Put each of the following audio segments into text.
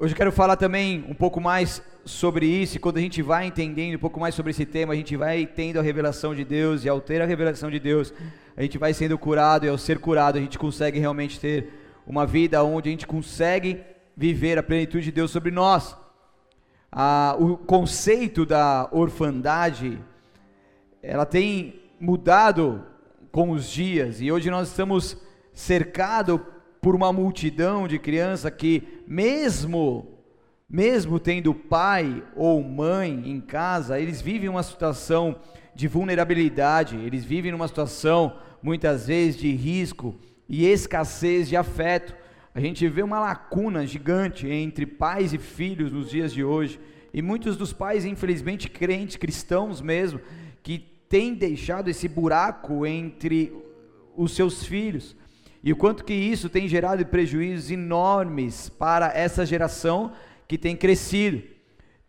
hoje eu quero falar também um pouco mais sobre isso, e quando a gente vai entendendo um pouco mais sobre esse tema, a gente vai tendo a revelação de Deus, e ao ter a revelação de Deus, a gente vai sendo curado, e ao ser curado, a gente consegue realmente ter uma vida onde a gente consegue viver a plenitude de Deus sobre nós. Ah, o conceito da orfandade, ela tem mudado com os dias, e hoje nós estamos cercados por uma multidão de crianças que, mesmo mesmo tendo pai ou mãe em casa, eles vivem uma situação de vulnerabilidade, eles vivem numa situação muitas vezes de risco e escassez de afeto. A gente vê uma lacuna gigante entre pais e filhos nos dias de hoje, e muitos dos pais, infelizmente crentes, cristãos mesmo, que têm deixado esse buraco entre os seus filhos. E o quanto que isso tem gerado prejuízos enormes para essa geração que tem crescido.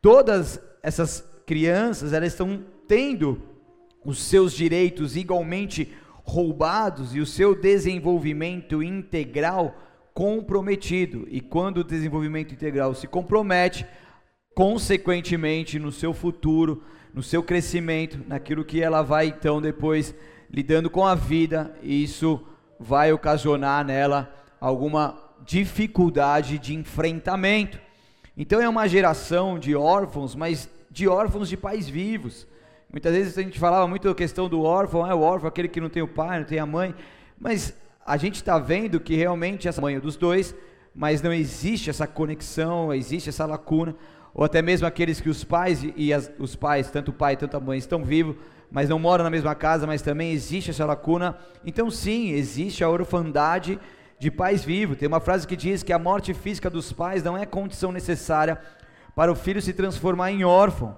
Todas essas crianças, elas estão tendo os seus direitos igualmente roubados e o seu desenvolvimento integral comprometido. E quando o desenvolvimento integral se compromete, consequentemente no seu futuro, no seu crescimento, naquilo que ela vai então depois lidando com a vida, isso vai ocasionar nela alguma dificuldade de enfrentamento. Então é uma geração de órfãos, mas de órfãos de pais vivos. Muitas vezes a gente falava muito da questão do órfão, é o órfão, aquele que não tem o pai, não tem a mãe, mas a gente está vendo que realmente essa mãe é dos dois, mas não existe essa conexão, existe essa lacuna, ou até mesmo aqueles que os pais e as, os pais, tanto o pai tanto a mãe, estão vivos, mas não moram na mesma casa, mas também existe essa lacuna. Então, sim, existe a orfandade de pais vivos. Tem uma frase que diz que a morte física dos pais não é condição necessária para o filho se transformar em órfão.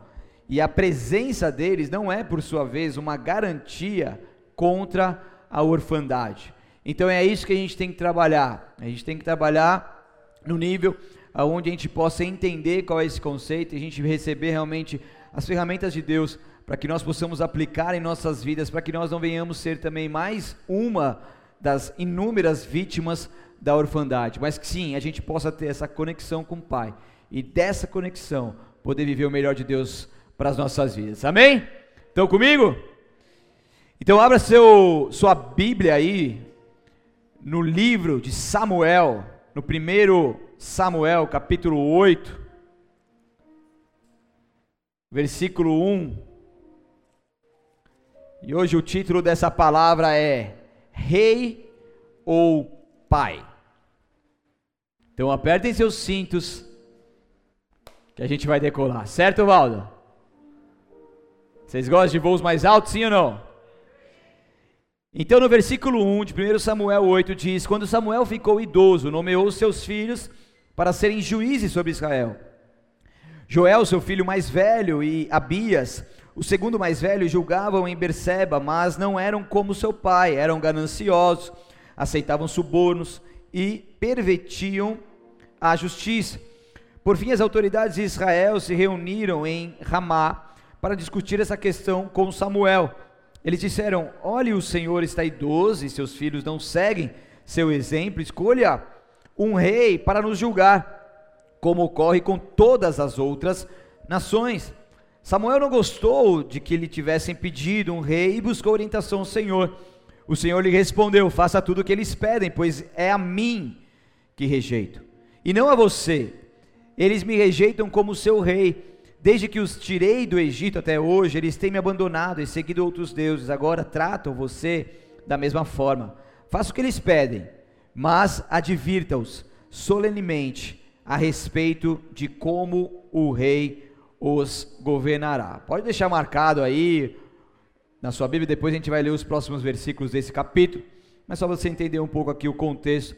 E a presença deles não é, por sua vez, uma garantia contra a orfandade. Então é isso que a gente tem que trabalhar. A gente tem que trabalhar no nível onde a gente possa entender qual é esse conceito e a gente receber realmente as ferramentas de Deus para que nós possamos aplicar em nossas vidas, para que nós não venhamos ser também mais uma das inúmeras vítimas da orfandade, mas que sim, a gente possa ter essa conexão com o Pai e dessa conexão poder viver o melhor de Deus para as nossas vidas. Amém? Estão comigo? Então abra seu sua Bíblia aí no livro de Samuel, no primeiro Samuel, capítulo 8, versículo 1. E hoje o título dessa palavra é rei ou pai. Então apertem seus cintos que a gente vai decolar, certo, Valdo? Vocês gostam de voos mais altos, sim ou não? Então no versículo 1 de 1 Samuel 8 diz: Quando Samuel ficou idoso, nomeou seus filhos para serem juízes sobre Israel. Joel, seu filho mais velho, e Abias, o segundo mais velho julgavam em Berseba, mas não eram como seu pai, eram gananciosos, aceitavam subornos e pervertiam a justiça. Por fim, as autoridades de Israel se reuniram em Ramá para discutir essa questão com Samuel. Eles disseram: Olhe, o Senhor está idoso e seus filhos não seguem seu exemplo, escolha um rei para nos julgar, como ocorre com todas as outras nações. Samuel não gostou de que lhe tivessem pedido um rei e buscou orientação ao Senhor. O Senhor lhe respondeu: Faça tudo o que eles pedem, pois é a mim que rejeito, e não a você. Eles me rejeitam como seu rei. Desde que os tirei do Egito até hoje, eles têm me abandonado e seguido outros deuses. Agora tratam você da mesma forma. Faça o que eles pedem, mas advirta-os solenemente a respeito de como o rei os governará. Pode deixar marcado aí na sua Bíblia, depois a gente vai ler os próximos versículos desse capítulo, mas só você entender um pouco aqui o contexto,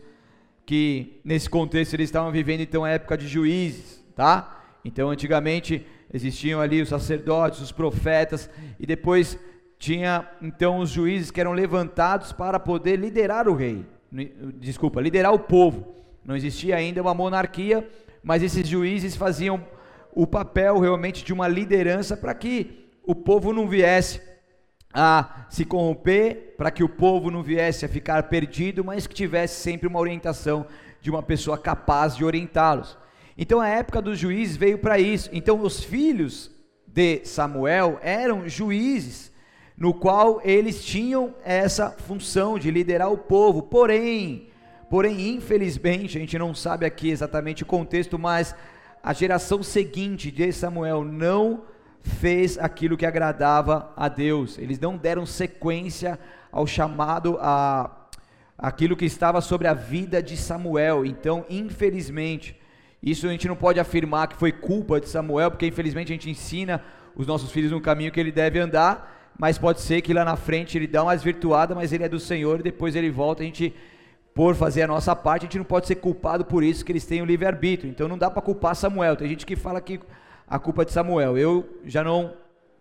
que nesse contexto eles estavam vivendo então a época de juízes, tá? Então antigamente existiam ali os sacerdotes, os profetas, e depois tinha então os juízes que eram levantados para poder liderar o rei, desculpa, liderar o povo. Não existia ainda uma monarquia, mas esses juízes faziam o papel realmente de uma liderança para que o povo não viesse a se corromper, para que o povo não viesse a ficar perdido, mas que tivesse sempre uma orientação de uma pessoa capaz de orientá-los. Então a época dos juízes veio para isso. Então os filhos de Samuel eram juízes, no qual eles tinham essa função de liderar o povo. Porém, porém infelizmente, a gente não sabe aqui exatamente o contexto, mas a geração seguinte de Samuel não fez aquilo que agradava a Deus. Eles não deram sequência ao chamado a aquilo que estava sobre a vida de Samuel. Então, infelizmente, isso a gente não pode afirmar que foi culpa de Samuel, porque infelizmente a gente ensina os nossos filhos no caminho que ele deve andar, mas pode ser que lá na frente ele dá uma desvirtuada, mas ele é do Senhor e depois ele volta, a gente por fazer a nossa parte, a gente não pode ser culpado por isso que eles têm o livre-arbítrio. Então não dá para culpar Samuel. Tem gente que fala que a culpa é de Samuel. Eu já não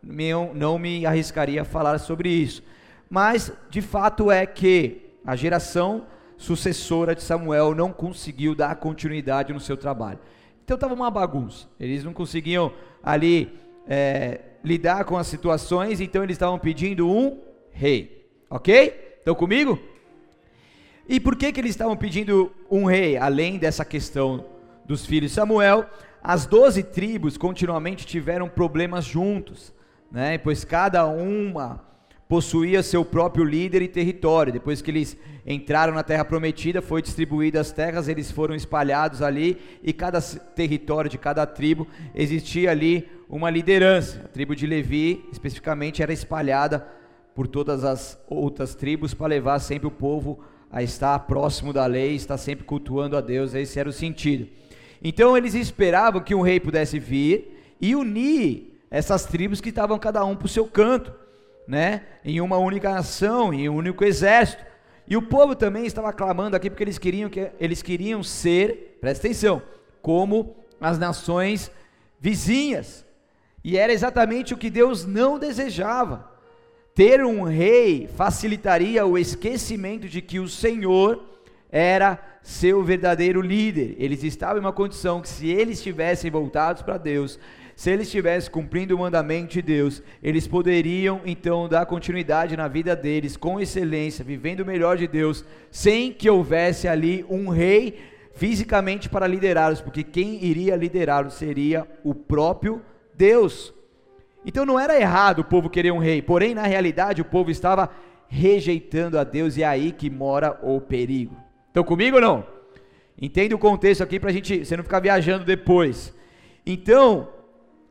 me, não me arriscaria a falar sobre isso. Mas de fato é que a geração sucessora de Samuel não conseguiu dar continuidade no seu trabalho. Então estava uma bagunça. Eles não conseguiam ali é, lidar com as situações, então eles estavam pedindo um rei. Ok? Estão comigo? E por que, que eles estavam pedindo um rei, além dessa questão dos filhos de Samuel? As doze tribos continuamente tiveram problemas juntos, né? pois cada uma possuía seu próprio líder e território. Depois que eles entraram na terra prometida, foi distribuída as terras, eles foram espalhados ali e cada território de cada tribo existia ali uma liderança. A tribo de Levi, especificamente, era espalhada por todas as outras tribos para levar sempre o povo a estar próximo da lei, estar sempre cultuando a Deus. Esse era o sentido. Então eles esperavam que um rei pudesse vir e unir essas tribos que estavam cada um para o seu canto né, em uma única nação, em um único exército. E o povo também estava clamando aqui porque eles queriam que eles queriam ser, presta atenção, como as nações vizinhas. E era exatamente o que Deus não desejava. Ter um rei facilitaria o esquecimento de que o Senhor era seu verdadeiro líder. Eles estavam em uma condição que se eles estivessem voltados para Deus, se eles estivessem cumprindo o mandamento de Deus, eles poderiam então dar continuidade na vida deles com excelência, vivendo o melhor de Deus, sem que houvesse ali um rei fisicamente para liderá-los, porque quem iria liderá-los seria o próprio Deus. Então não era errado o povo querer um rei, porém na realidade o povo estava rejeitando a Deus e é aí que mora o perigo. Estão comigo ou não? Entende o contexto aqui para a gente, você não ficar viajando depois. Então,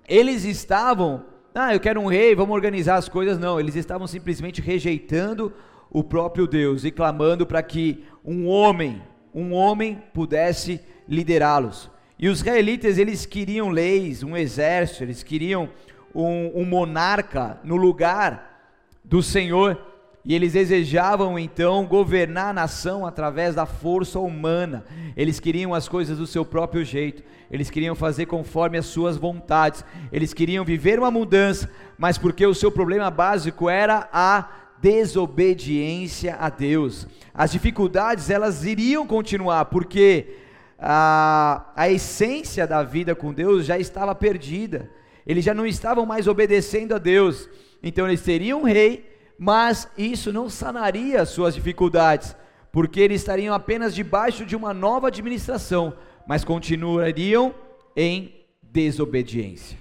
eles estavam, ah, eu quero um rei, vamos organizar as coisas. Não, eles estavam simplesmente rejeitando o próprio Deus e clamando para que um homem, um homem pudesse liderá-los. E os israelitas, eles queriam leis, um exército, eles queriam um, um monarca no lugar do Senhor. E eles desejavam então governar a nação através da força humana. Eles queriam as coisas do seu próprio jeito. Eles queriam fazer conforme as suas vontades. Eles queriam viver uma mudança, mas porque o seu problema básico era a desobediência a Deus. As dificuldades elas iriam continuar, porque a, a essência da vida com Deus já estava perdida. Eles já não estavam mais obedecendo a Deus. Então eles teriam um rei mas isso não sanaria suas dificuldades, porque eles estariam apenas debaixo de uma nova administração, mas continuariam em desobediência.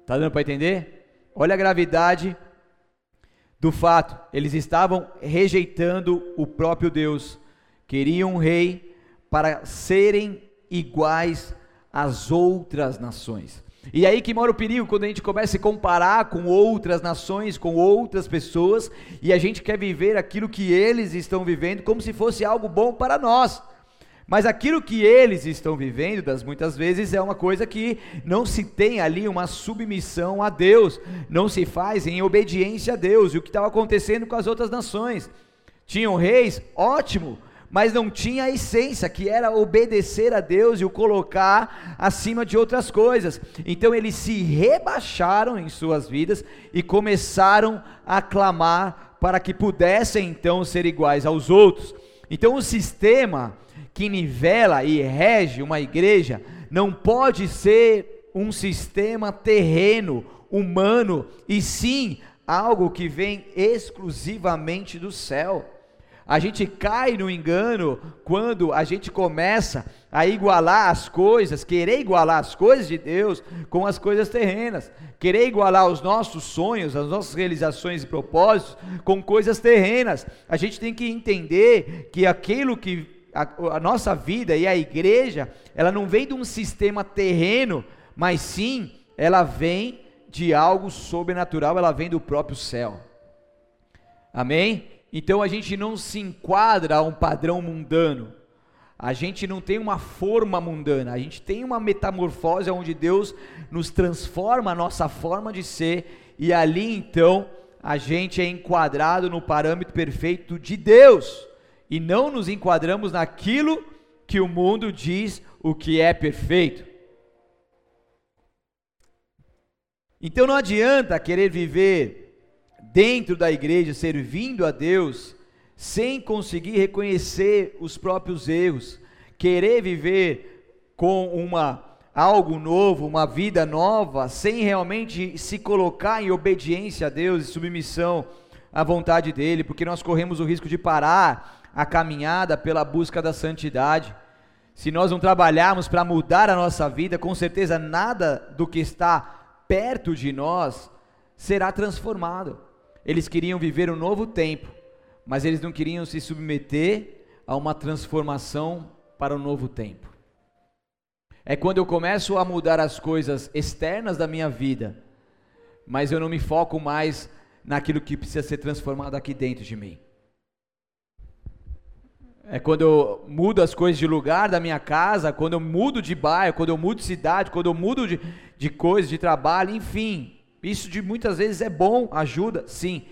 Está dando para entender? Olha a gravidade do fato, eles estavam rejeitando o próprio Deus, queriam um rei para serem iguais às outras nações. E aí que mora o perigo quando a gente começa a comparar com outras nações, com outras pessoas, e a gente quer viver aquilo que eles estão vivendo como se fosse algo bom para nós. Mas aquilo que eles estão vivendo, das muitas vezes, é uma coisa que não se tem ali uma submissão a Deus, não se faz em obediência a Deus. E o que estava acontecendo com as outras nações? Tinham reis, ótimo, mas não tinha a essência, que era obedecer a Deus e o colocar acima de outras coisas. Então eles se rebaixaram em suas vidas e começaram a clamar para que pudessem então ser iguais aos outros. Então o sistema que nivela e rege uma igreja não pode ser um sistema terreno, humano, e sim algo que vem exclusivamente do céu. A gente cai no engano quando a gente começa a igualar as coisas, querer igualar as coisas de Deus com as coisas terrenas, querer igualar os nossos sonhos, as nossas realizações e propósitos com coisas terrenas. A gente tem que entender que aquilo que a, a nossa vida e a igreja, ela não vem de um sistema terreno, mas sim ela vem de algo sobrenatural, ela vem do próprio céu. Amém? Então a gente não se enquadra a um padrão mundano. A gente não tem uma forma mundana, a gente tem uma metamorfose onde Deus nos transforma a nossa forma de ser e ali então a gente é enquadrado no parâmetro perfeito de Deus e não nos enquadramos naquilo que o mundo diz o que é perfeito. Então não adianta querer viver dentro da igreja, servindo a Deus, sem conseguir reconhecer os próprios erros, querer viver com uma algo novo, uma vida nova, sem realmente se colocar em obediência a Deus e submissão à vontade dele, porque nós corremos o risco de parar a caminhada pela busca da santidade. Se nós não trabalharmos para mudar a nossa vida, com certeza nada do que está perto de nós será transformado. Eles queriam viver um novo tempo, mas eles não queriam se submeter a uma transformação para um novo tempo. É quando eu começo a mudar as coisas externas da minha vida, mas eu não me foco mais naquilo que precisa ser transformado aqui dentro de mim. É quando eu mudo as coisas de lugar da minha casa, quando eu mudo de bairro, quando eu mudo de cidade, quando eu mudo de, de coisas, de trabalho, enfim. Isso de muitas vezes é bom, ajuda, sim.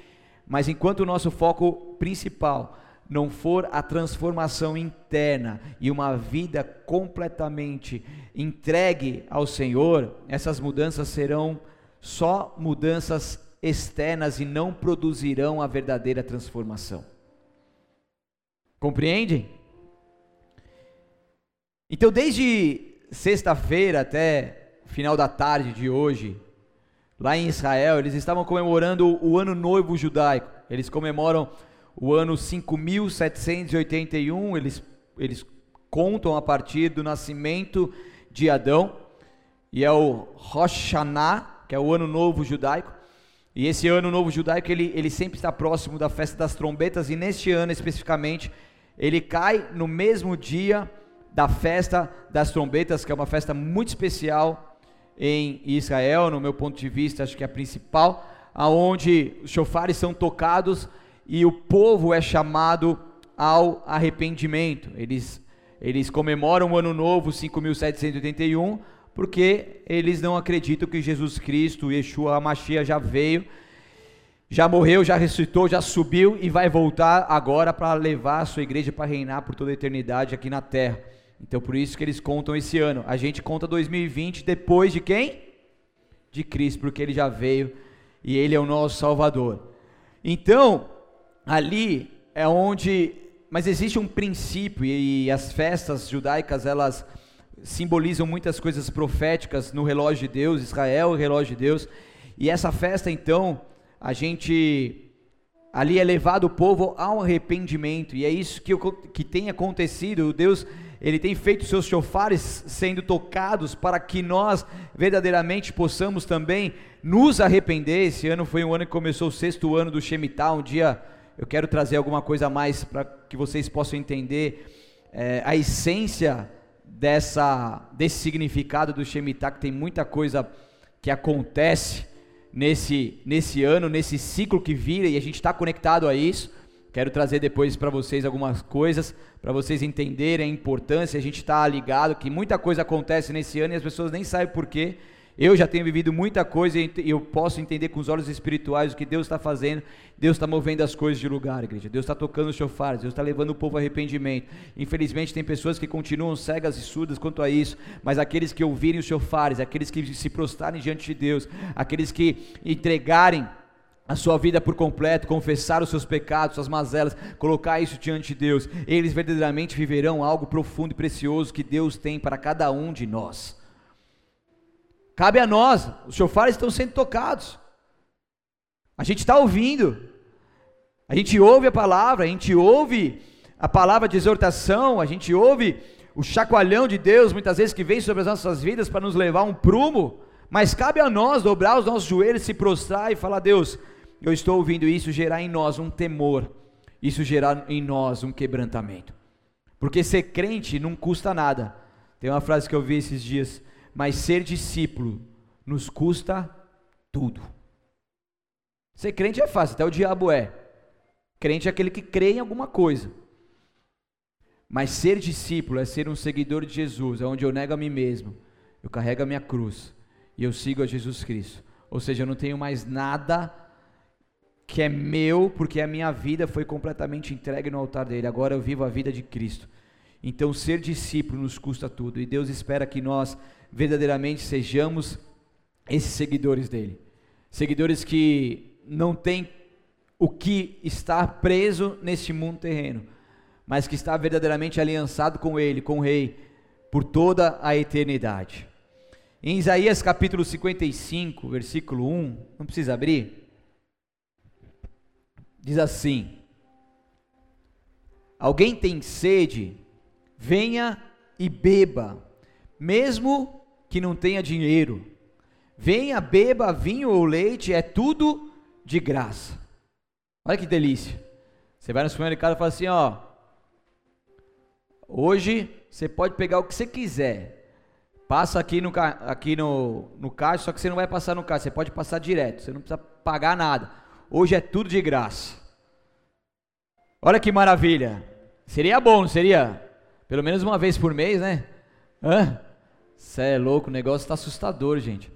Mas enquanto o nosso foco principal não for a transformação interna e uma vida completamente entregue ao Senhor, essas mudanças serão só mudanças externas e não produzirão a verdadeira transformação. Compreendem? Então, desde sexta-feira até final da tarde de hoje, lá em Israel, eles estavam comemorando o ano novo judaico. Eles comemoram o ano 5781, eles, eles contam a partir do nascimento de Adão, e é o Rosh Hashanah, que é o ano novo judaico. E esse ano novo judaico, ele, ele sempre está próximo da festa das trombetas, e neste ano especificamente, ele cai no mesmo dia da festa das trombetas, que é uma festa muito especial em Israel, no meu ponto de vista, acho que é a principal, aonde os chofares são tocados e o povo é chamado ao arrependimento. Eles eles comemoram o ano novo 5781 porque eles não acreditam que Jesus Cristo, Yeshua HaMashiach já veio, já morreu, já ressuscitou, já subiu e vai voltar agora para levar a sua igreja para reinar por toda a eternidade aqui na terra. Então por isso que eles contam esse ano. A gente conta 2020 depois de quem? De Cristo, porque ele já veio e ele é o nosso Salvador. Então, ali é onde, mas existe um princípio e as festas judaicas elas simbolizam muitas coisas proféticas no relógio de Deus, Israel, o relógio de Deus. E essa festa então, a gente ali é levado o povo ao arrependimento, e é isso que, que tem acontecido. Deus ele tem feito seus chofares sendo tocados para que nós verdadeiramente possamos também nos arrepender. Esse ano foi um ano que começou o sexto ano do Shemitah. Um dia eu quero trazer alguma coisa a mais para que vocês possam entender é, a essência dessa, desse significado do Shemitah, que tem muita coisa que acontece nesse, nesse ano, nesse ciclo que vira, e a gente está conectado a isso. Quero trazer depois para vocês algumas coisas, para vocês entenderem a importância. A gente está ligado que muita coisa acontece nesse ano e as pessoas nem sabem porquê. Eu já tenho vivido muita coisa e eu posso entender com os olhos espirituais o que Deus está fazendo. Deus está movendo as coisas de lugar, igreja. Deus está tocando os chofares, Deus está levando o povo a arrependimento. Infelizmente, tem pessoas que continuam cegas e surdas quanto a isso, mas aqueles que ouvirem os chofares, aqueles que se prostrarem diante de Deus, aqueles que entregarem a sua vida por completo, confessar os seus pecados, suas mazelas, colocar isso diante de Deus, eles verdadeiramente viverão algo profundo e precioso que Deus tem para cada um de nós. Cabe a nós, os chofares estão sendo tocados, a gente está ouvindo, A gente ouve a palavra, a gente ouve a palavra de exortação, a gente ouve o chacoalhão de Deus, muitas vezes que vem sobre as nossas vidas para nos levar a um prumo, mas cabe a nós dobrar os nossos joelhos, se prostrar e falar: Deus, eu estou ouvindo isso gerar em nós um temor, isso gerar em nós um quebrantamento, porque ser crente não custa nada. Tem uma frase que eu vi esses dias, mas ser discípulo nos custa tudo. Ser crente é fácil, até o diabo é. Crente é aquele que crê em alguma coisa. Mas ser discípulo é ser um seguidor de Jesus, é onde eu nego a mim mesmo, eu carrego a minha cruz e eu sigo a Jesus Cristo. Ou seja, eu não tenho mais nada que é meu, porque a minha vida foi completamente entregue no altar dele. Agora eu vivo a vida de Cristo. Então, ser discípulo nos custa tudo, e Deus espera que nós verdadeiramente sejamos esses seguidores dele. Seguidores que não têm o que estar preso neste mundo terreno, mas que está verdadeiramente aliançado com Ele, com o Rei, por toda a eternidade. Em Isaías capítulo 55, versículo 1, não precisa abrir, diz assim: Alguém tem sede, venha e beba, mesmo que não tenha dinheiro. Venha, beba vinho ou leite, é tudo de graça. Olha que delícia. Você vai no supermercado e fala assim, ó, hoje você pode pegar o que você quiser. Passa aqui no, aqui no, no caixa, só que você não vai passar no caixa, você pode passar direto, você não precisa pagar nada. Hoje é tudo de graça. Olha que maravilha. Seria bom, não seria? Pelo menos uma vez por mês, né? Hã? Você é louco, o negócio está assustador, gente.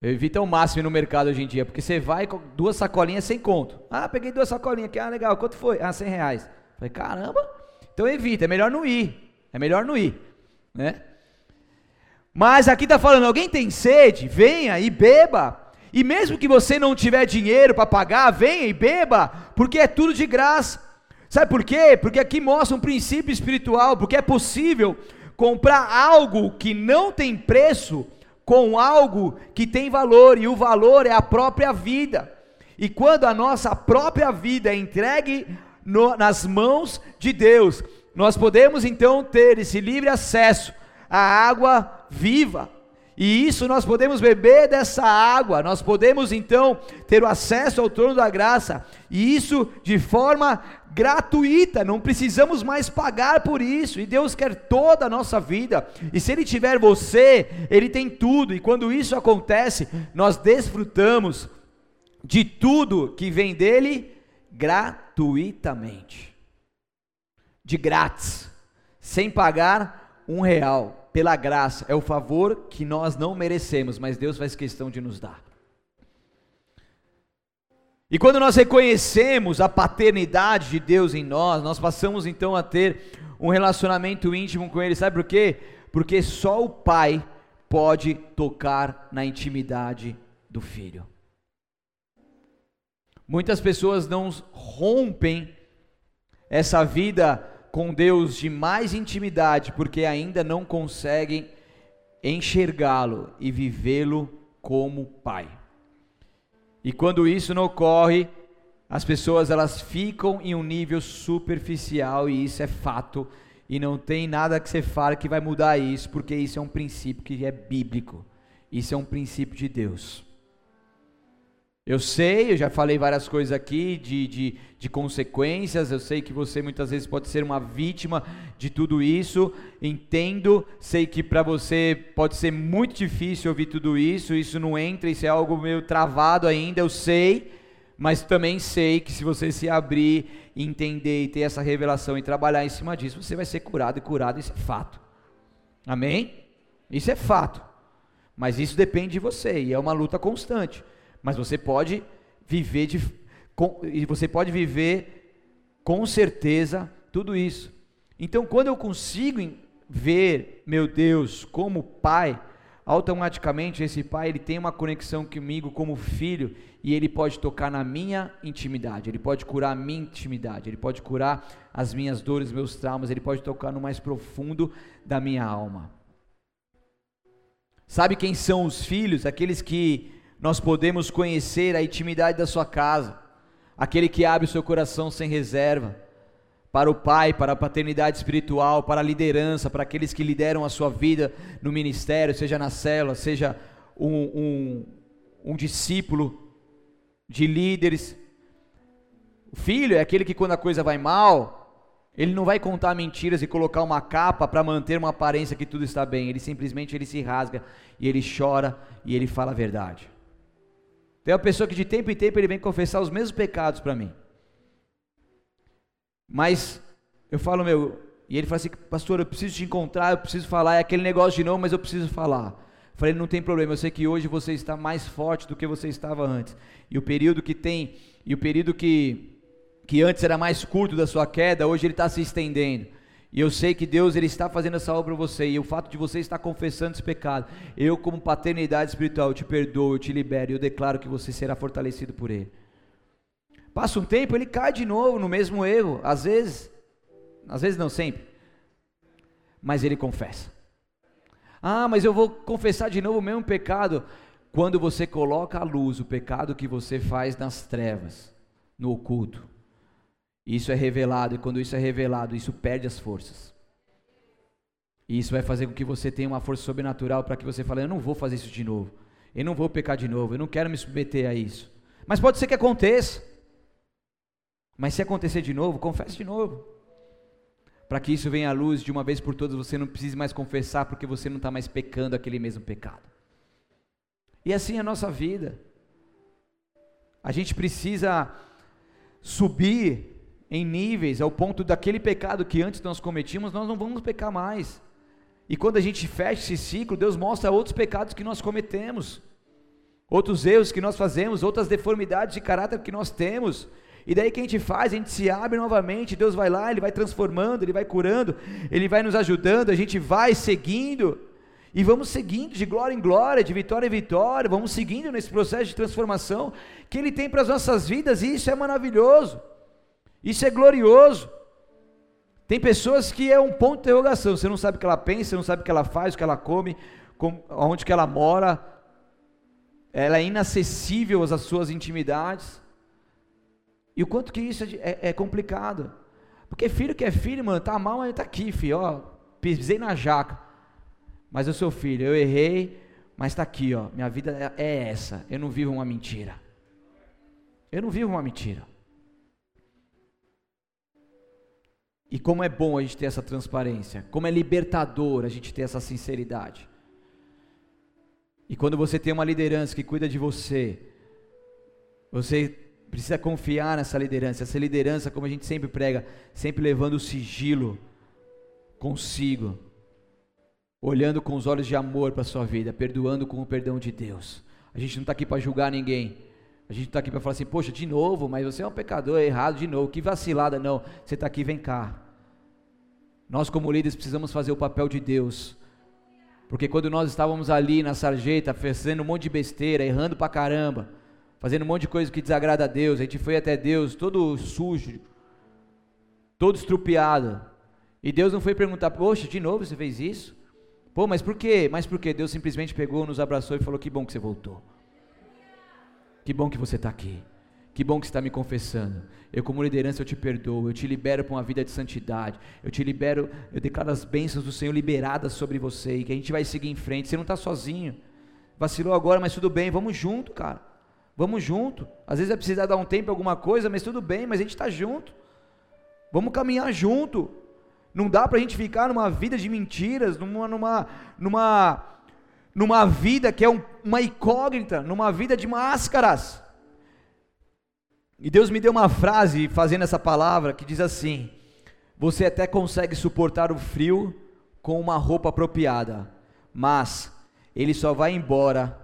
Eu evito ao máximo no mercado hoje em dia, porque você vai com duas sacolinhas sem conto. Ah, peguei duas sacolinhas aqui, ah, legal, quanto foi? Ah, 100 reais. Falei, caramba, então evita, é melhor não ir, é melhor não ir, né? Mas aqui está falando, alguém tem sede, venha e beba, e mesmo que você não tiver dinheiro para pagar, venha e beba, porque é tudo de graça. Sabe por quê? Porque aqui mostra um princípio espiritual, porque é possível comprar algo que não tem preço, com algo que tem valor, e o valor é a própria vida. E quando a nossa própria vida é entregue no, nas mãos de Deus, nós podemos então ter esse livre acesso à água viva. E isso nós podemos beber dessa água, nós podemos então ter o acesso ao trono da graça, e isso de forma gratuita, não precisamos mais pagar por isso, e Deus quer toda a nossa vida, e se Ele tiver você, Ele tem tudo, e quando isso acontece, nós desfrutamos de tudo que vem dEle gratuitamente, de grátis, sem pagar um real, pela graça, é o favor que nós não merecemos, mas Deus faz questão de nos dar. E quando nós reconhecemos a paternidade de Deus em nós, nós passamos então a ter um relacionamento íntimo com Ele. Sabe por quê? Porque só o Pai pode tocar na intimidade do filho. Muitas pessoas não rompem essa vida com Deus de mais intimidade porque ainda não conseguem enxergá-lo e vivê-lo como Pai. E quando isso não ocorre, as pessoas elas ficam em um nível superficial e isso é fato e não tem nada que você fale que vai mudar isso, porque isso é um princípio que é bíblico. Isso é um princípio de Deus. Eu sei, eu já falei várias coisas aqui de, de, de, consequências, eu sei que você muitas vezes pode ser uma vítima de tudo isso, entendo, sei que para você pode ser muito difícil ouvir tudo isso, isso não entra, isso é algo meio travado ainda, eu sei, mas também sei que se você se abrir, entender e ter essa revelação e trabalhar em cima disso, você vai ser curado e curado, isso é fato. Amém? Isso é fato. Mas isso depende de você e é uma luta constante. Mas você pode viver de, com, e você pode viver com certeza tudo isso. Então, quando eu consigo ver meu Deus como pai, automaticamente esse pai ele tem uma conexão comigo como filho e ele pode tocar na minha intimidade, ele pode curar a minha intimidade, ele pode curar as minhas dores, meus traumas, ele pode tocar no mais profundo da minha alma. Sabe quem são os filhos? Aqueles que nós podemos conhecer a intimidade da sua casa. aquele que abre o seu coração sem reserva para o Pai, para a paternidade espiritual, para a liderança, para aqueles que lideram a sua vida no ministério, seja na célula, seja um, um, um discípulo de líderes. O filho é aquele que, quando a coisa vai mal, ele não vai contar mentiras e colocar uma capa para manter uma aparência que tudo está bem. Ele simplesmente ele se rasga e ele chora e ele fala a verdade. Tem uma pessoa que de tempo em tempo ele vem confessar os mesmos pecados para mim. Mas eu falo, meu, e ele fala assim, pastor, eu preciso te encontrar, eu preciso falar, é aquele negócio de novo, mas eu preciso falar. Eu falei, não tem problema, eu sei que hoje você está mais forte do que você estava antes. E o período que tem, e o período que, que antes era mais curto da sua queda, hoje ele está se estendendo. E eu sei que Deus ele está fazendo essa obra para você. E o fato de você estar confessando esse pecado, eu como paternidade espiritual, eu te perdoo, eu te libero, e eu declaro que você será fortalecido por ele. Passa um tempo, ele cai de novo no mesmo erro, às vezes, às vezes não sempre, mas ele confessa. Ah, mas eu vou confessar de novo o mesmo pecado. Quando você coloca à luz o pecado que você faz nas trevas, no oculto, isso é revelado, e quando isso é revelado, isso perde as forças. E isso vai fazer com que você tenha uma força sobrenatural para que você fale: Eu não vou fazer isso de novo, eu não vou pecar de novo, eu não quero me submeter a isso. Mas pode ser que aconteça. Mas se acontecer de novo, confesse de novo. Para que isso venha à luz de uma vez por todas, você não precise mais confessar, porque você não está mais pecando aquele mesmo pecado. E assim é a nossa vida. A gente precisa subir em níveis ao ponto daquele pecado que antes nós cometíamos, nós não vamos pecar mais. E quando a gente fecha esse ciclo, Deus mostra outros pecados que nós cometemos, outros erros que nós fazemos, outras deformidades de caráter que nós temos, e daí que a gente faz, a gente se abre novamente, Deus vai lá, Ele vai transformando, Ele vai curando, Ele vai nos ajudando, a gente vai seguindo, e vamos seguindo de glória em glória, de vitória em vitória, vamos seguindo nesse processo de transformação que Ele tem para as nossas vidas, e isso é maravilhoso, isso é glorioso. Tem pessoas que é um ponto de interrogação, você não sabe o que ela pensa, você não sabe o que ela faz, o que ela come, com, onde que ela mora, ela é inacessível às suas intimidades, e o quanto que isso é, é, é complicado. Porque filho que é filho, mano, tá mal, mas tá aqui, filho, ó, pisei na jaca. Mas eu sou filho, eu errei, mas está aqui, ó, minha vida é, é essa. Eu não vivo uma mentira. Eu não vivo uma mentira. E como é bom a gente ter essa transparência, como é libertador a gente ter essa sinceridade. E quando você tem uma liderança que cuida de você, você precisa confiar nessa liderança. Essa liderança, como a gente sempre prega, sempre levando o sigilo consigo, olhando com os olhos de amor para a sua vida, perdoando com o perdão de Deus. A gente não está aqui para julgar ninguém. A gente está aqui para falar assim, poxa, de novo, mas você é um pecador, é errado de novo, que vacilada, não. Você está aqui, vem cá. Nós, como líderes, precisamos fazer o papel de Deus. Porque quando nós estávamos ali na sarjeta, fazendo um monte de besteira, errando pra caramba, fazendo um monte de coisa que desagrada a Deus. A gente foi até Deus todo sujo, todo estrupiado. E Deus não foi perguntar, poxa, de novo você fez isso? Pô, mas por quê? Mas por quê? Deus simplesmente pegou, nos abraçou e falou: Que bom que você voltou. Que bom que você está aqui. Que bom que está me confessando. Eu, como liderança, eu te perdoo. Eu te libero para uma vida de santidade. Eu te libero, eu declaro as bênçãos do Senhor liberadas sobre você. E que a gente vai seguir em frente. Você não está sozinho. Vacilou agora, mas tudo bem. Vamos junto, cara. Vamos junto. Às vezes vai precisar dar um tempo alguma coisa, mas tudo bem, mas a gente está junto. Vamos caminhar junto. Não dá para a gente ficar numa vida de mentiras, numa, numa, numa, numa vida que é um, uma incógnita, numa vida de máscaras. E Deus me deu uma frase fazendo essa palavra que diz assim: Você até consegue suportar o frio com uma roupa apropriada, mas ele só vai embora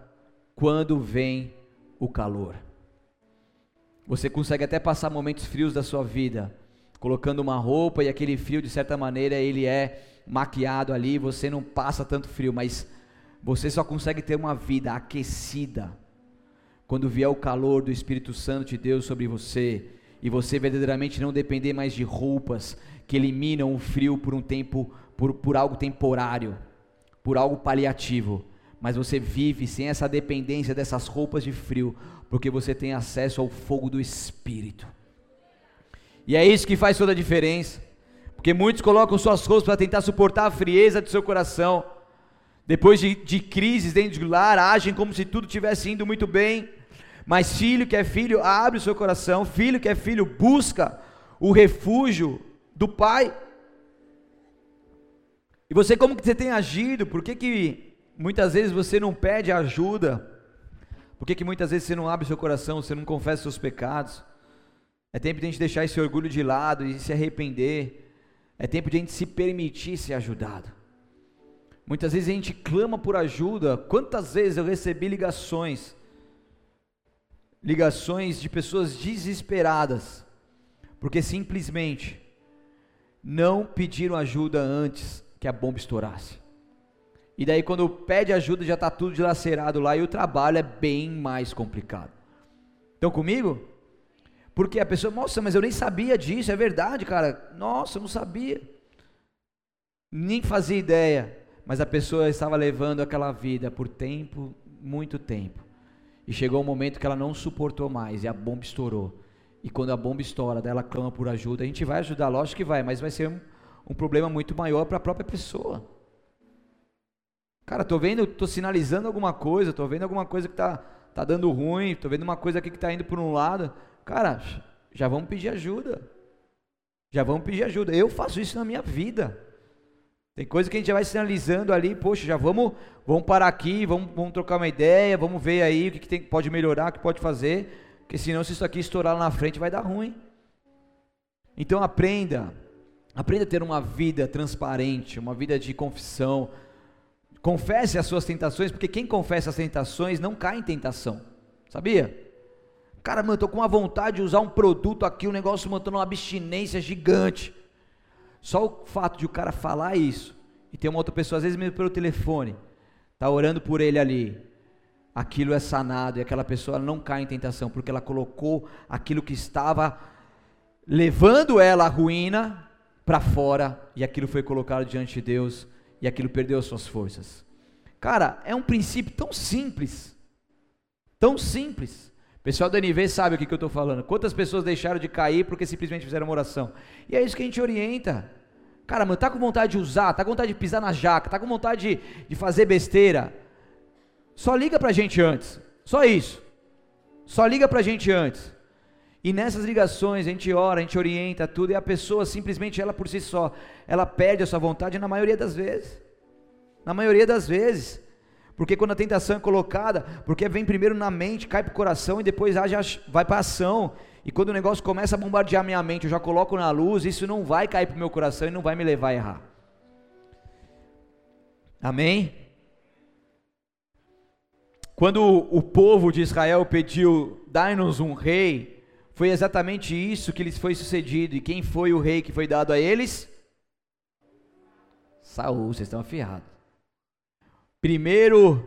quando vem o calor. Você consegue até passar momentos frios da sua vida, colocando uma roupa e aquele frio, de certa maneira, ele é maquiado ali, você não passa tanto frio, mas você só consegue ter uma vida aquecida quando vier o calor do Espírito Santo de Deus sobre você e você verdadeiramente não depender mais de roupas que eliminam o frio por um tempo, por, por algo temporário, por algo paliativo mas você vive sem essa dependência dessas roupas de frio, porque você tem acesso ao fogo do Espírito. E é isso que faz toda a diferença, porque muitos colocam suas roupas para tentar suportar a frieza do seu coração. Depois de, de crises dentro do lar, agem como se tudo tivesse indo muito bem. Mas filho que é filho, abre o seu coração. Filho que é filho, busca o refúgio do Pai. E você, como que você tem agido? Por que, que Muitas vezes você não pede ajuda. Por que, que muitas vezes você não abre seu coração, você não confessa seus pecados? É tempo de a gente deixar esse orgulho de lado e se arrepender. É tempo de a gente se permitir ser ajudado. Muitas vezes a gente clama por ajuda. Quantas vezes eu recebi ligações, ligações de pessoas desesperadas, porque simplesmente não pediram ajuda antes que a bomba estourasse. E daí quando pede ajuda já está tudo dilacerado lá e o trabalho é bem mais complicado. Estão comigo? Porque a pessoa, nossa, mas eu nem sabia disso, é verdade, cara. Nossa, eu não sabia. Nem fazia ideia. Mas a pessoa estava levando aquela vida por tempo, muito tempo. E chegou um momento que ela não suportou mais e a bomba estourou. E quando a bomba estoura, ela clama por ajuda. A gente vai ajudar, lógico que vai, mas vai ser um, um problema muito maior para a própria pessoa. Cara, tô vendo, tô sinalizando alguma coisa, tô vendo alguma coisa que tá, tá dando ruim, tô vendo uma coisa aqui que tá indo por um lado. Cara, já vamos pedir ajuda. Já vamos pedir ajuda. Eu faço isso na minha vida. Tem coisa que a gente já vai sinalizando ali, poxa, já vamos, vamos parar aqui, vamos, vamos trocar uma ideia, vamos ver aí o que, que tem, pode melhorar, o que pode fazer, porque senão se isso aqui estourar lá na frente vai dar ruim. Então aprenda, aprenda a ter uma vida transparente, uma vida de confissão, Confesse as suas tentações, porque quem confessa as tentações não cai em tentação. Sabia? Cara, mano, tô com uma vontade de usar um produto aqui, um negócio mantendo uma abstinência gigante. Só o fato de o cara falar isso e ter uma outra pessoa, às vezes mesmo pelo telefone, tá orando por ele ali. Aquilo é sanado e aquela pessoa não cai em tentação, porque ela colocou aquilo que estava levando ela à ruína para fora e aquilo foi colocado diante de Deus e aquilo perdeu as suas forças. Cara, é um princípio tão simples, tão simples. Pessoal da NV sabe o que, que eu estou falando. Quantas pessoas deixaram de cair porque simplesmente fizeram uma oração? E é isso que a gente orienta. Cara, mano, tá com vontade de usar, tá com vontade de pisar na jaca, tá com vontade de, de fazer besteira. Só liga pra gente antes. Só isso. Só liga pra gente antes. E nessas ligações a gente ora, a gente orienta tudo e a pessoa simplesmente ela por si só, ela perde a sua vontade na maioria das vezes. Na maioria das vezes. Porque quando a tentação é colocada, porque vem primeiro na mente, cai para o coração e depois já vai para a ação. E quando o negócio começa a bombardear minha mente, eu já coloco na luz, isso não vai cair para o meu coração e não vai me levar a errar. Amém? Quando o povo de Israel pediu, dai-nos um rei, foi exatamente isso que lhes foi sucedido. E quem foi o rei que foi dado a eles? Saul, vocês estão afiados. Primeiro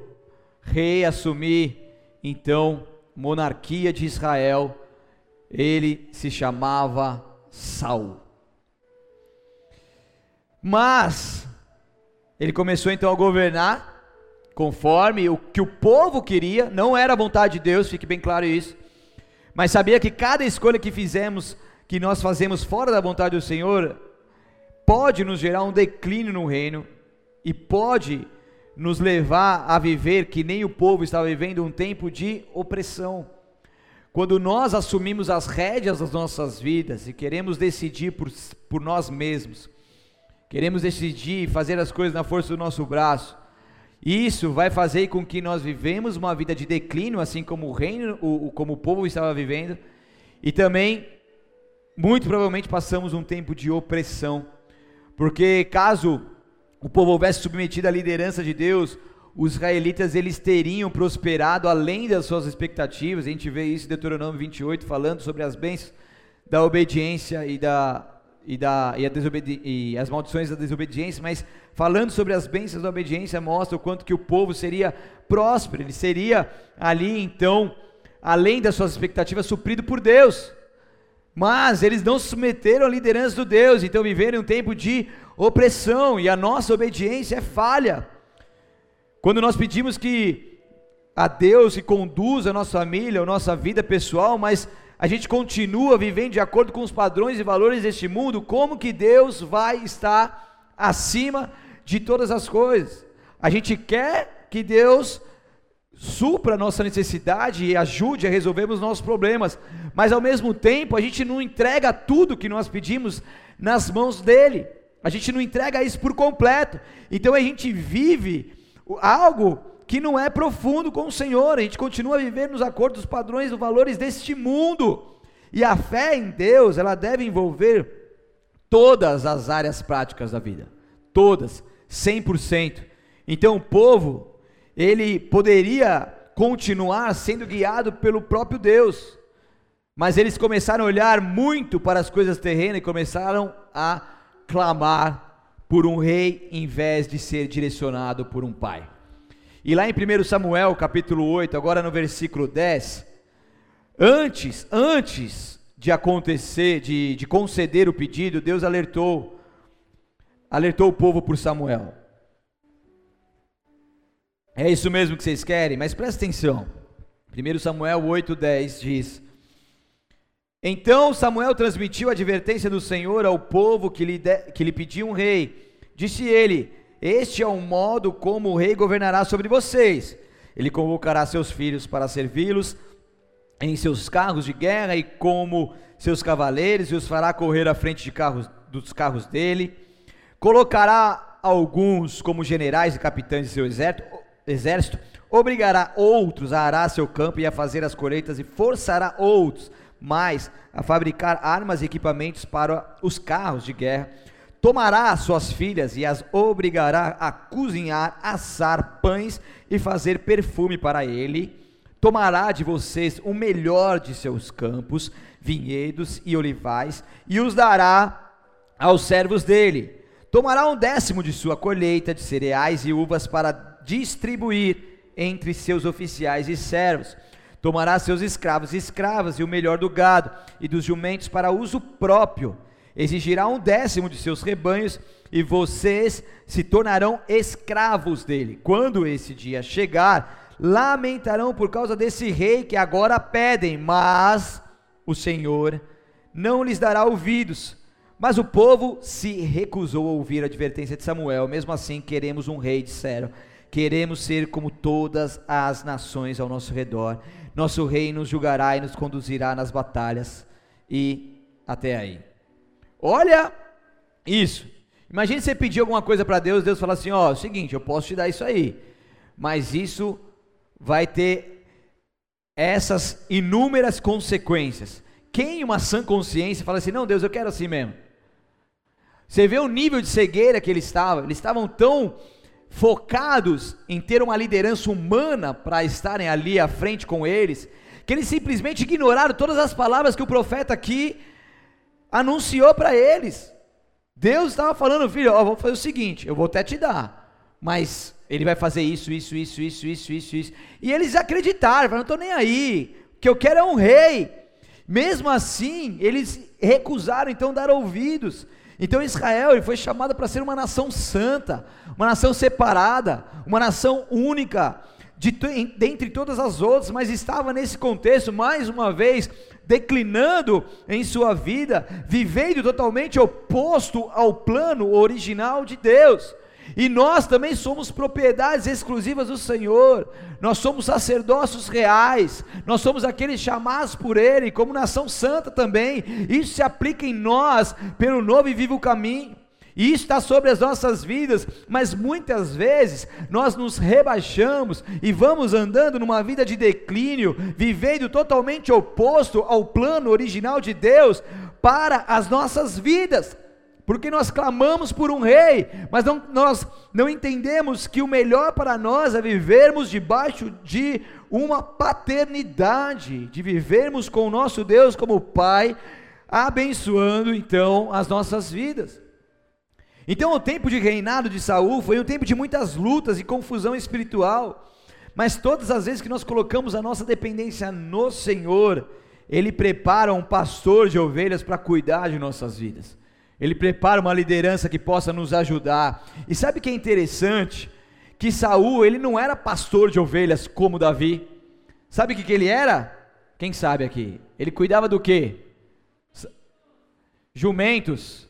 rei a assumir, então, monarquia de Israel, ele se chamava Saul. Mas ele começou então a governar conforme o que o povo queria, não era a vontade de Deus, fique bem claro isso. Mas sabia que cada escolha que fizemos, que nós fazemos fora da vontade do Senhor, pode nos gerar um declínio no reino e pode nos levar a viver que nem o povo estava vivendo um tempo de opressão. Quando nós assumimos as rédeas das nossas vidas e queremos decidir por, por nós mesmos, queremos decidir fazer as coisas na força do nosso braço, isso vai fazer com que nós vivemos uma vida de declínio, assim como o reino, o, como o povo estava vivendo, e também, muito provavelmente, passamos um tempo de opressão, porque caso o povo houvesse submetido à liderança de Deus, os israelitas eles teriam prosperado além das suas expectativas. A gente vê isso em Deuteronômio 28 falando sobre as bênçãos da obediência e da e, da, e, e as maldições da desobediência, mas falando sobre as bênçãos da obediência, mostra o quanto que o povo seria próspero, ele seria ali então, além das suas expectativas, suprido por Deus. Mas eles não se submeteram à liderança do Deus, então viveram um tempo de opressão, e a nossa obediência é falha. Quando nós pedimos que a Deus que conduza a nossa família, a nossa vida pessoal, mas a gente continua vivendo de acordo com os padrões e valores deste mundo, como que Deus vai estar acima de todas as coisas? A gente quer que Deus supra a nossa necessidade e ajude a resolvermos os nossos problemas, mas ao mesmo tempo a gente não entrega tudo que nós pedimos nas mãos dele, a gente não entrega isso por completo, então a gente vive algo que não é profundo com o Senhor, a gente continua a viver nos acordos, padrões, os valores deste mundo, e a fé em Deus, ela deve envolver todas as áreas práticas da vida, todas, 100%. Então o povo ele poderia continuar sendo guiado pelo próprio Deus, mas eles começaram a olhar muito para as coisas terrenas e começaram a clamar por um rei em vez de ser direcionado por um pai. E lá em 1 Samuel, capítulo 8, agora no versículo 10, antes, antes de acontecer, de, de conceder o pedido, Deus alertou, alertou o povo por Samuel. É isso mesmo que vocês querem? Mas presta atenção. 1 Samuel 8,10 diz: Então Samuel transmitiu a advertência do Senhor ao povo que lhe, de, que lhe pediu um rei. Disse ele: Este é o modo como o rei governará sobre vocês. Ele convocará seus filhos para servi-los em seus carros de guerra e como seus cavaleiros, e os fará correr à frente de carros, dos carros dele. Colocará alguns como generais e capitães de seu exército exército, obrigará outros a arar seu campo e a fazer as colheitas, e forçará outros mais a fabricar armas e equipamentos para os carros de guerra. Tomará suas filhas e as obrigará a cozinhar, assar pães e fazer perfume para ele. Tomará de vocês o melhor de seus campos, vinhedos e olivais, e os dará aos servos dele. Tomará um décimo de sua colheita de cereais e uvas para distribuir entre seus oficiais e servos. Tomará seus escravos e escravas e o melhor do gado e dos jumentos para uso próprio. Exigirá um décimo de seus rebanhos e vocês se tornarão escravos dele. Quando esse dia chegar, lamentarão por causa desse rei que agora pedem, mas o Senhor não lhes dará ouvidos. Mas o povo se recusou a ouvir a advertência de Samuel. Mesmo assim, queremos um rei, disseram. Queremos ser como todas as nações ao nosso redor. Nosso rei nos julgará e nos conduzirá nas batalhas. E até aí. Olha isso. Imagine você pedir alguma coisa para Deus, Deus fala assim: ó, oh, seguinte, eu posso te dar isso aí, mas isso vai ter essas inúmeras consequências. Quem, uma sã consciência, fala assim: não, Deus, eu quero assim mesmo. Você vê o nível de cegueira que eles estavam, eles estavam tão focados em ter uma liderança humana para estarem ali à frente com eles, que eles simplesmente ignoraram todas as palavras que o profeta aqui anunciou para eles. Deus estava falando, filho, ó, vou fazer o seguinte, eu vou até te dar, mas ele vai fazer isso, isso, isso, isso, isso, isso, isso. E eles acreditaram, falaram, não estou nem aí, o que eu quero é um rei. Mesmo assim, eles recusaram então dar ouvidos. Então Israel ele foi chamado para ser uma nação santa, uma nação separada, uma nação única, de, dentre todas as outras, mas estava nesse contexto, mais uma vez, declinando em sua vida, vivendo totalmente oposto ao plano original de Deus. E nós também somos propriedades exclusivas do Senhor, nós somos sacerdócios reais, nós somos aqueles chamados por Ele, como nação santa também. Isso se aplica em nós, pelo novo e vivo caminho. E isso está sobre as nossas vidas, mas muitas vezes nós nos rebaixamos e vamos andando numa vida de declínio, vivendo totalmente oposto ao plano original de Deus para as nossas vidas porque nós clamamos por um rei, mas não, nós não entendemos que o melhor para nós é vivermos debaixo de uma paternidade, de vivermos com o nosso Deus como Pai, abençoando então as nossas vidas. Então o tempo de reinado de Saul foi um tempo de muitas lutas e confusão espiritual, mas todas as vezes que nós colocamos a nossa dependência no Senhor, Ele prepara um pastor de ovelhas para cuidar de nossas vidas. Ele prepara uma liderança que possa nos ajudar. E sabe o que é interessante? que Saul, ele não era pastor de ovelhas como Davi. Sabe o que, que ele era? Quem sabe aqui? Ele cuidava do quê? Jumentos.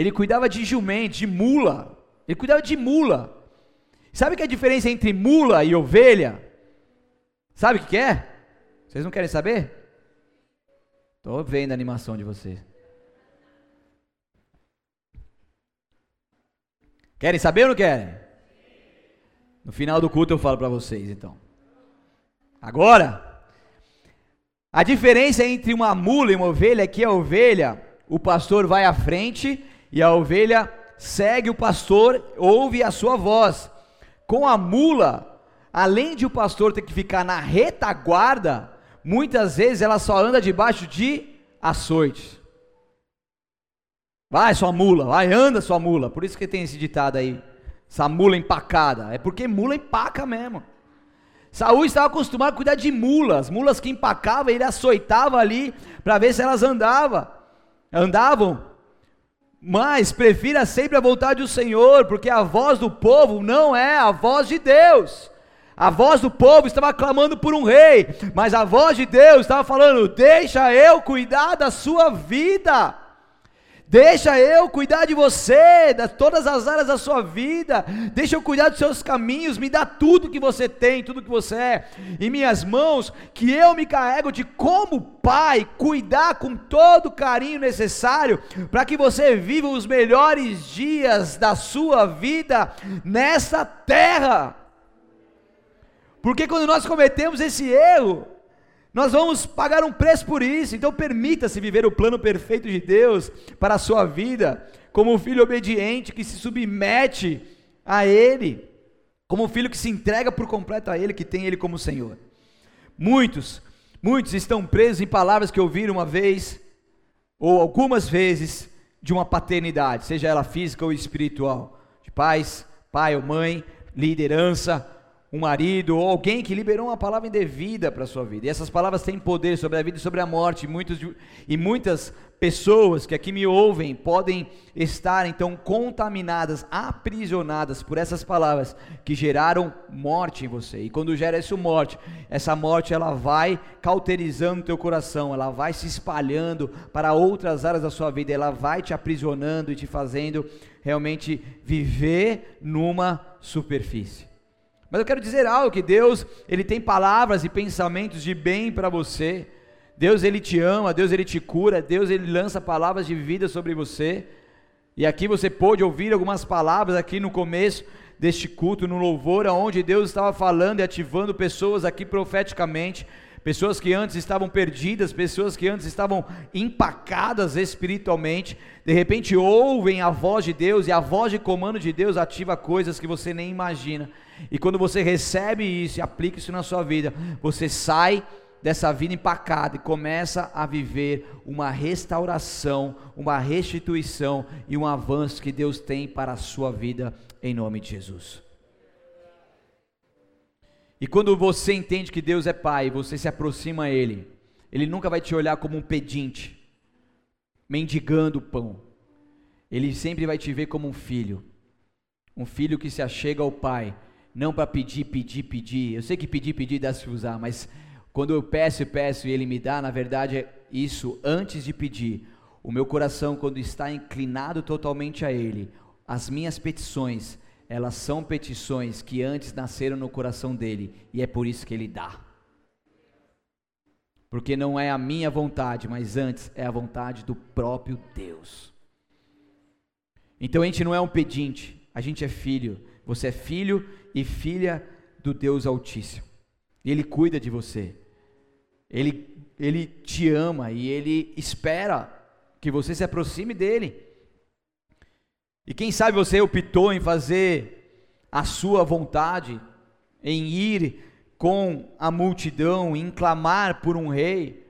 Ele cuidava de jumentos, de mula. Ele cuidava de mula. Sabe que a diferença entre mula e ovelha? Sabe o que, que é? Vocês não querem saber? Estou vendo a animação de vocês. Querem saber ou não querem? No final do culto eu falo para vocês, então. Agora, a diferença entre uma mula e uma ovelha é que a ovelha, o pastor vai à frente e a ovelha segue o pastor, ouve a sua voz. Com a mula, além de o pastor ter que ficar na retaguarda, muitas vezes ela só anda debaixo de açoite. Vai, sua mula, vai, anda, sua mula. Por isso que tem esse ditado aí, essa mula empacada. É porque mula empaca mesmo. Saúl estava acostumado a cuidar de mulas, mulas que empacavam, ele açoitava ali para ver se elas andavam. Andavam. Mas prefira sempre a vontade do Senhor, porque a voz do povo não é a voz de Deus. A voz do povo estava clamando por um rei, mas a voz de Deus estava falando: Deixa eu cuidar da sua vida. Deixa eu cuidar de você, de todas as áreas da sua vida. Deixa eu cuidar dos seus caminhos. Me dá tudo que você tem, tudo que você é em minhas mãos, que eu me carrego de como pai cuidar com todo o carinho necessário para que você viva os melhores dias da sua vida nessa terra. Porque quando nós cometemos esse erro, nós vamos pagar um preço por isso. Então permita-se viver o plano perfeito de Deus para a sua vida, como um filho obediente que se submete a Ele, como um filho que se entrega por completo a Ele, que tem Ele como Senhor. Muitos, muitos estão presos em palavras que ouviram uma vez, ou algumas vezes, de uma paternidade, seja ela física ou espiritual, de pais, pai ou mãe, liderança, um marido ou alguém que liberou uma palavra indevida para a sua vida. E essas palavras têm poder sobre a vida e sobre a morte. E, muitos, e muitas pessoas que aqui me ouvem podem estar então contaminadas, aprisionadas por essas palavras que geraram morte em você. E quando gera essa morte, essa morte ela vai cauterizando teu coração, ela vai se espalhando para outras áreas da sua vida, ela vai te aprisionando e te fazendo realmente viver numa superfície. Mas eu quero dizer algo que Deus, ele tem palavras e pensamentos de bem para você. Deus ele te ama, Deus ele te cura, Deus ele lança palavras de vida sobre você. E aqui você pôde ouvir algumas palavras aqui no começo deste culto, no louvor, onde Deus estava falando e ativando pessoas aqui profeticamente, pessoas que antes estavam perdidas, pessoas que antes estavam empacadas espiritualmente, de repente ouvem a voz de Deus e a voz de comando de Deus ativa coisas que você nem imagina. E quando você recebe isso e aplica isso na sua vida, você sai dessa vida empacada e começa a viver uma restauração, uma restituição e um avanço que Deus tem para a sua vida em nome de Jesus. E quando você entende que Deus é Pai, você se aproxima a Ele, Ele nunca vai te olhar como um pedinte, mendigando pão. Ele sempre vai te ver como um filho, um filho que se achega ao Pai não para pedir, pedir, pedir. Eu sei que pedir, pedir dá se usar, mas quando eu peço e peço e Ele me dá, na verdade é isso antes de pedir. O meu coração, quando está inclinado totalmente a Ele, as minhas petições, elas são petições que antes nasceram no coração dele, e é por isso que Ele dá. Porque não é a minha vontade, mas antes é a vontade do próprio Deus. Então a gente não é um pedinte, a gente é filho. Você é filho e filha do Deus Altíssimo. Ele cuida de você. Ele, ele te ama e ele espera que você se aproxime dele. E quem sabe você optou em fazer a sua vontade, em ir com a multidão, em clamar por um rei,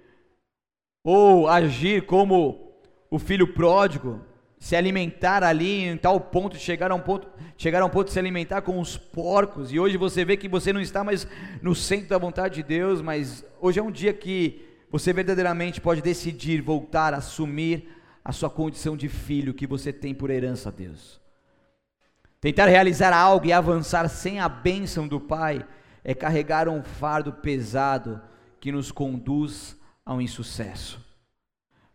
ou agir como o filho pródigo, se alimentar ali em tal ponto, chegar a um ponto, chegar a um ponto de se alimentar com os porcos. E hoje você vê que você não está mais no centro da vontade de Deus, mas hoje é um dia que você verdadeiramente pode decidir voltar a assumir a sua condição de filho que você tem por herança a Deus. Tentar realizar algo e avançar sem a bênção do Pai é carregar um fardo pesado que nos conduz ao insucesso.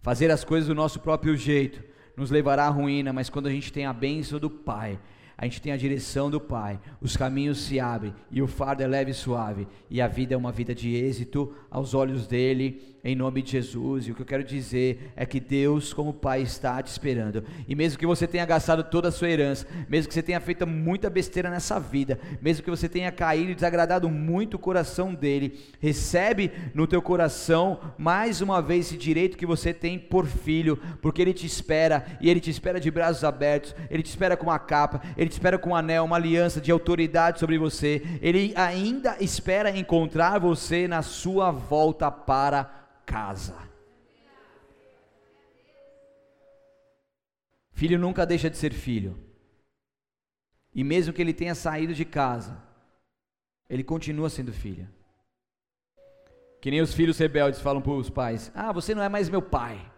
Fazer as coisas do nosso próprio jeito nos levará à ruína, mas quando a gente tem a bênção do Pai, a gente tem a direção do Pai, os caminhos se abrem e o fardo é leve e suave, e a vida é uma vida de êxito aos olhos dele em nome de Jesus. E o que eu quero dizer é que Deus, como Pai, está te esperando. E mesmo que você tenha gastado toda a sua herança, mesmo que você tenha feito muita besteira nessa vida, mesmo que você tenha caído e desagradado muito o coração dele, recebe no teu coração mais uma vez esse direito que você tem por filho, porque ele te espera e ele te espera de braços abertos, ele te espera com uma capa, ele te espera com um anel, uma aliança de autoridade sobre você. Ele ainda espera encontrar você na sua volta para casa. Filho nunca deixa de ser filho. E mesmo que ele tenha saído de casa, ele continua sendo filho. Que nem os filhos rebeldes falam para os pais: Ah, você não é mais meu pai.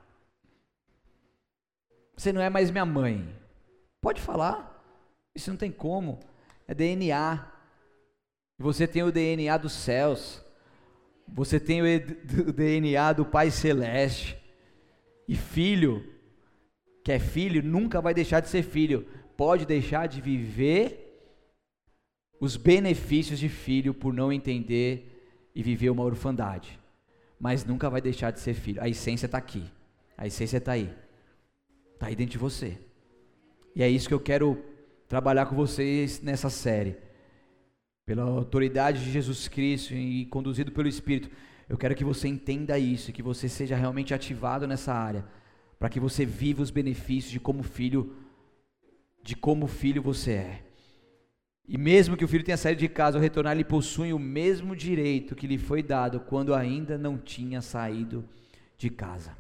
Você não é mais minha mãe. Pode falar. Isso não tem como. É DNA. Você tem o DNA dos céus. Você tem o DNA do Pai Celeste. E filho, que é filho, nunca vai deixar de ser filho. Pode deixar de viver os benefícios de filho por não entender e viver uma orfandade. Mas nunca vai deixar de ser filho. A essência está aqui. A essência está aí. Está aí dentro de você. E é isso que eu quero trabalhar com vocês nessa série pela autoridade de Jesus Cristo e conduzido pelo Espírito, eu quero que você entenda isso, que você seja realmente ativado nessa área, para que você viva os benefícios de como filho, de como filho você é. E mesmo que o filho tenha saído de casa ao retornar, ele possui o mesmo direito que lhe foi dado quando ainda não tinha saído de casa.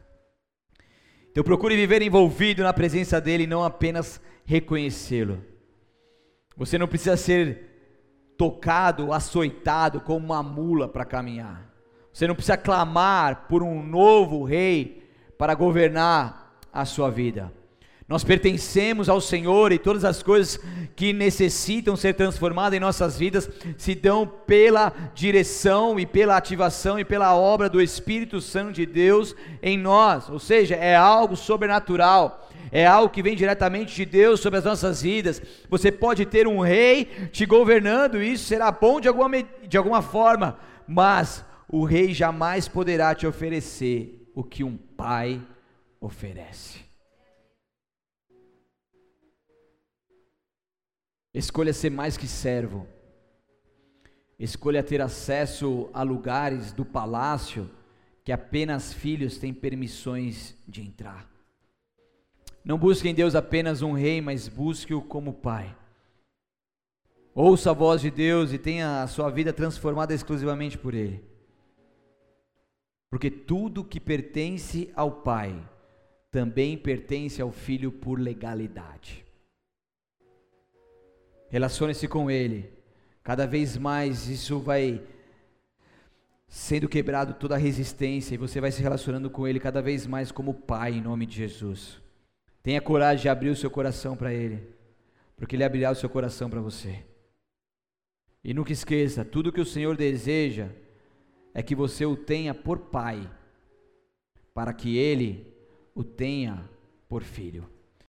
Então procure viver envolvido na presença dele e não apenas reconhecê-lo. Você não precisa ser tocado, açoitado como uma mula para caminhar. Você não precisa clamar por um novo rei para governar a sua vida. Nós pertencemos ao Senhor e todas as coisas que necessitam ser transformadas em nossas vidas se dão pela direção e pela ativação e pela obra do Espírito Santo de Deus em nós. Ou seja, é algo sobrenatural é algo que vem diretamente de Deus sobre as nossas vidas. Você pode ter um rei te governando, e isso será bom de alguma, de alguma forma, mas o rei jamais poderá te oferecer o que um pai oferece. Escolha ser mais que servo. Escolha ter acesso a lugares do palácio que apenas filhos têm permissões de entrar. Não busque em Deus apenas um rei, mas busque-o como pai. Ouça a voz de Deus e tenha a sua vida transformada exclusivamente por Ele. Porque tudo que pertence ao Pai também pertence ao Filho por legalidade. Relacione-se com Ele. Cada vez mais isso vai sendo quebrado toda a resistência e você vai se relacionando com Ele cada vez mais como Pai, em nome de Jesus. Tenha coragem de abrir o seu coração para Ele, porque Ele abrirá o seu coração para você. E nunca esqueça: tudo que o Senhor deseja é que você o tenha por pai, para que Ele o tenha por filho.